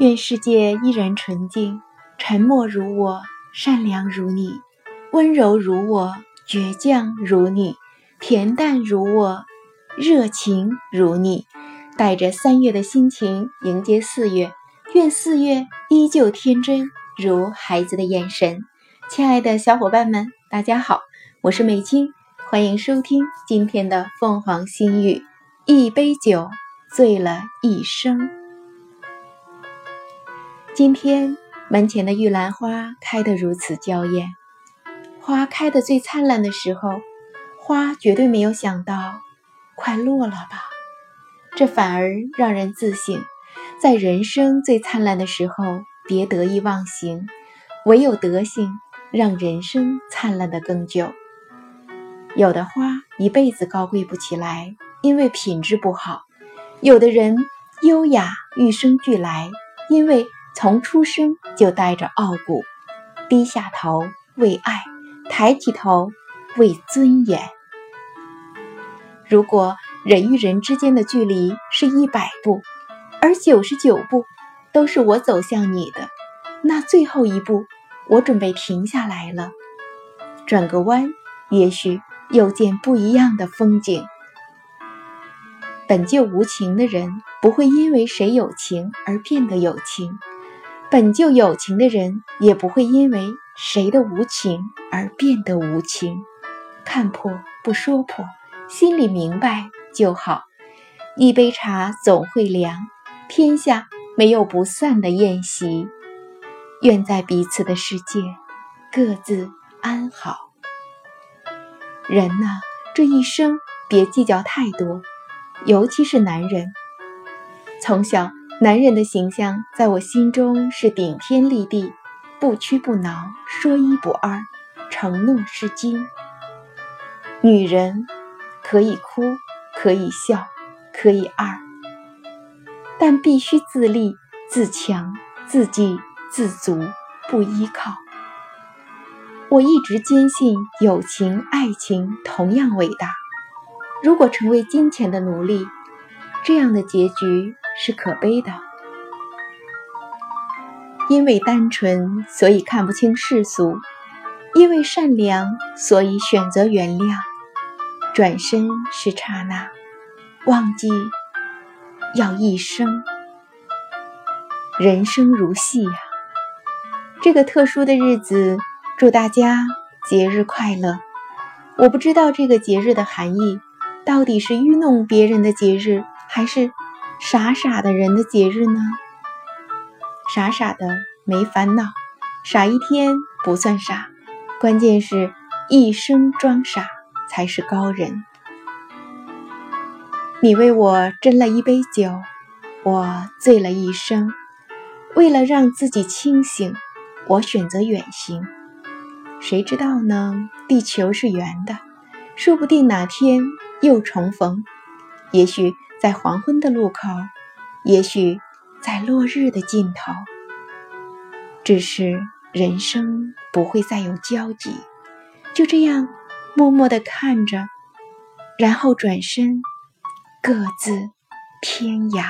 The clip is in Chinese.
愿世界依然纯净，沉默如我，善良如你，温柔如我，倔强如你，恬淡如我，热情如你。带着三月的心情迎接四月，愿四月依旧天真如孩子的眼神。亲爱的小伙伴们，大家好，我是美青，欢迎收听今天的凤凰心语。一杯酒，醉了一生。今天门前的玉兰花开得如此娇艳，花开得最灿烂的时候，花绝对没有想到快落了吧？这反而让人自省，在人生最灿烂的时候别得意忘形，唯有德行让人生灿烂的更久。有的花一辈子高贵不起来，因为品质不好；有的人优雅与生俱来，因为。从出生就带着傲骨，低下头为爱，抬起头为尊严。如果人与人之间的距离是一百步，而九十九步都是我走向你的，那最后一步，我准备停下来了，转个弯，也许又见不一样的风景。本就无情的人，不会因为谁有情而变得有情。本就有情的人，也不会因为谁的无情而变得无情。看破不说破，心里明白就好。一杯茶总会凉，天下没有不散的宴席。愿在彼此的世界，各自安好。人呐，这一生别计较太多，尤其是男人，从小。男人的形象在我心中是顶天立地、不屈不挠、说一不二、承诺是金。女人可以哭，可以笑，可以二，但必须自立、自强、自给自足，不依靠。我一直坚信，友情、爱情同样伟大。如果成为金钱的奴隶，这样的结局。是可悲的，因为单纯，所以看不清世俗；因为善良，所以选择原谅。转身是刹那，忘记要一生。人生如戏呀，这个特殊的日子，祝大家节日快乐。我不知道这个节日的含义，到底是愚弄别人的节日，还是？傻傻的人的节日呢？傻傻的没烦恼，傻一天不算傻，关键是一生装傻才是高人。你为我斟了一杯酒，我醉了一生。为了让自己清醒，我选择远行。谁知道呢？地球是圆的，说不定哪天又重逢。也许。在黄昏的路口，也许在落日的尽头，只是人生不会再有交集，就这样默默地看着，然后转身，各自天涯。